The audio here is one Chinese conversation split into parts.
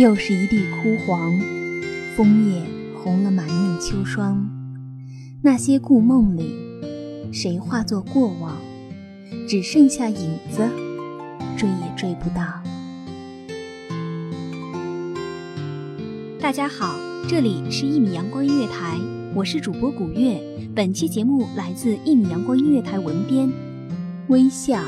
又是一地枯黄，枫叶红了满面秋霜。那些故梦里，谁化作过往？只剩下影子，追也追不到。大家好，这里是一米阳光音乐台，我是主播古月。本期节目来自一米阳光音乐台文编微笑。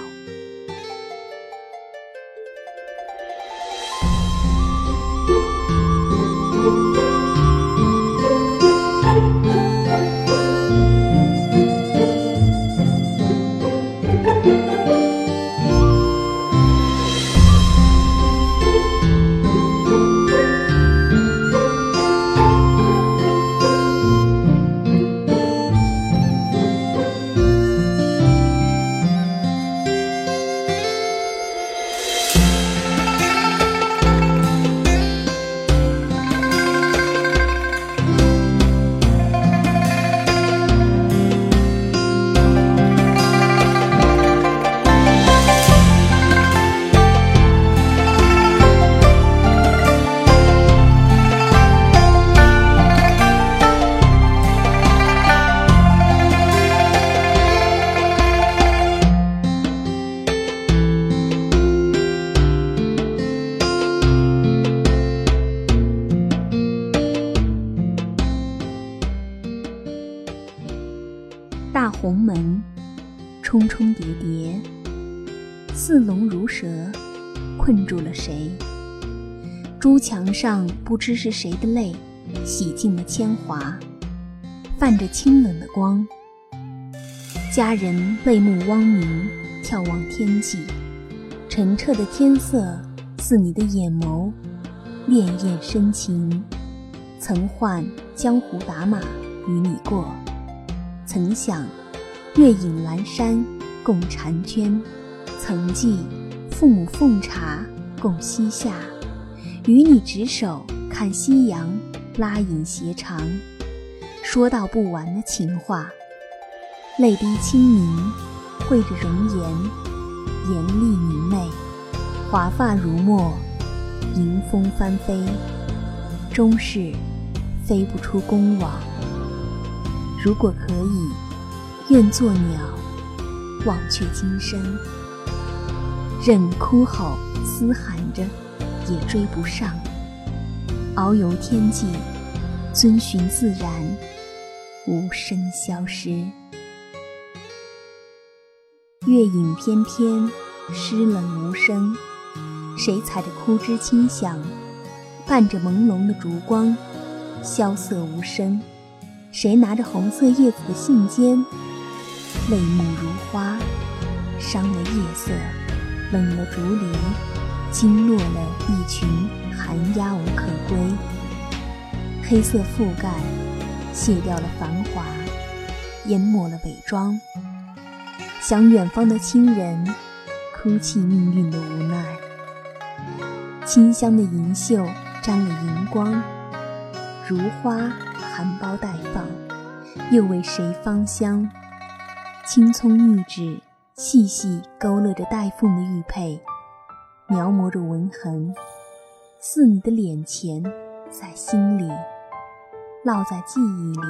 大红门，重重叠叠，似龙如蛇，困住了谁？朱墙上不知是谁的泪，洗尽了铅华，泛着清冷的光。家人泪目汪明，眺望天际，澄澈的天色似你的眼眸，潋滟深情。曾唤江湖打马与你过。曾想月影阑珊共婵娟，曾记父母奉茶共膝下，与你执手看夕阳，拉影斜长，说道不完的情话。泪滴清明，绘着容颜，颜丽明媚，华发如墨，迎风翻飞，终是飞不出宫网。如果可以，愿做鸟，忘却今生。任哭吼嘶喊着，也追不上。遨游天际，遵循自然，无声消失。月影翩翩，湿冷无声。谁踩着枯枝轻响，伴着朦胧的烛光，萧瑟无声。谁拿着红色叶子的信笺，泪目如花，伤了夜色，冷了竹林，惊落了一群寒鸦无可归。黑色覆盖，卸掉了繁华，淹没了伪装。想远方的亲人，哭泣命运的无奈。清香的银袖沾了银光，如花。含苞待放，又为谁芳香？青葱玉指细细勾勒着带凤的玉佩，描摹着纹痕，似你的脸前，在心里，烙在记忆里。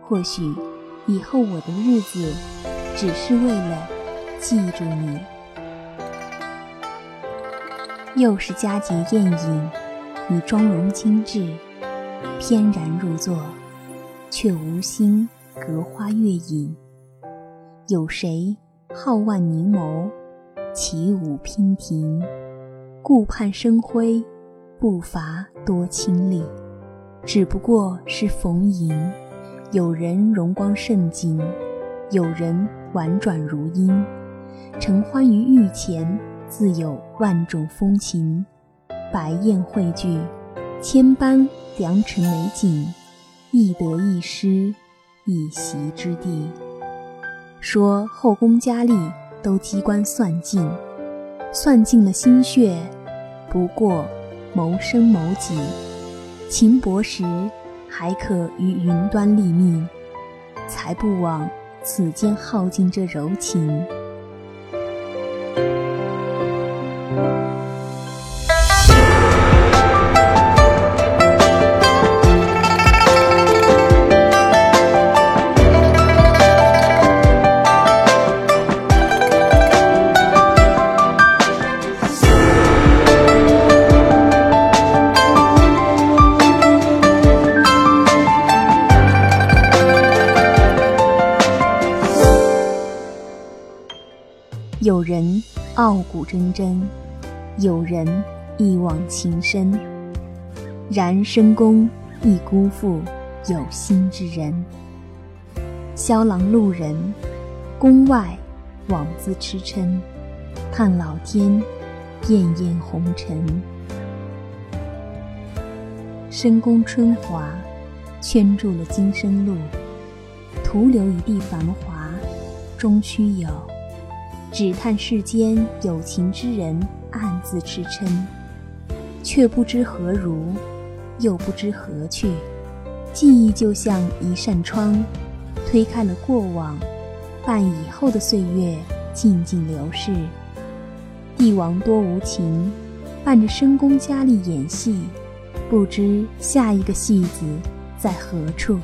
或许以后我的日子，只是为了记住你。又是佳节宴饮，你妆容精致。翩然入座，却无心隔花月影。有谁皓腕凝眸，起舞娉婷？顾盼生辉，步伐多清丽。只不过是逢迎，有人容光盛景，有人婉转如音。承欢于御前，自有万种风情。百宴汇聚。千般良辰美景，亦得一失，一席之地。说后宫佳丽都机关算尽，算尽了心血，不过谋生谋己。情薄时，还可于云端立命，才不枉此间耗尽这柔情。有人傲骨铮铮，有人一往情深。然深宫亦辜负有心之人。萧郎路人，宫外枉自痴嗔，叹老天艳艳红尘。深宫春华，圈住了今生路，徒留一地繁华，终须有。只叹世间有情之人暗自痴嗔，却不知何如，又不知何去。记忆就像一扇窗，推开了过往，伴以后的岁月静静流逝。帝王多无情，伴着深宫佳丽演戏，不知下一个戏子在何处。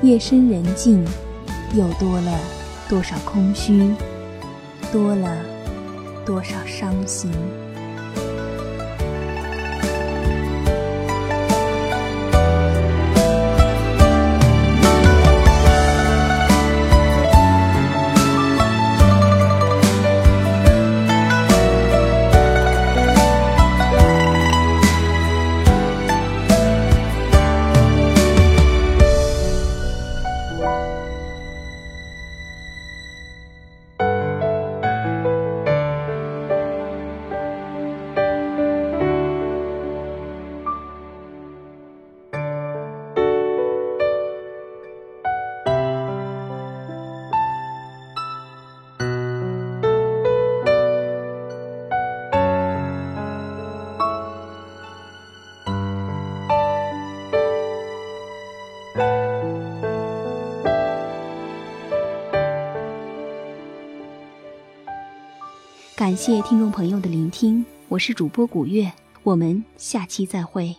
夜深人静，又多了多少空虚？多了多少伤心？感谢听众朋友的聆听，我是主播古月，我们下期再会。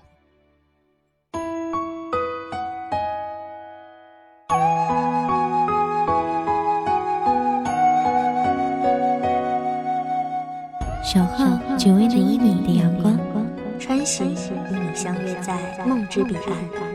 小号只为那一米的阳光，穿行与你相约在梦之彼岸。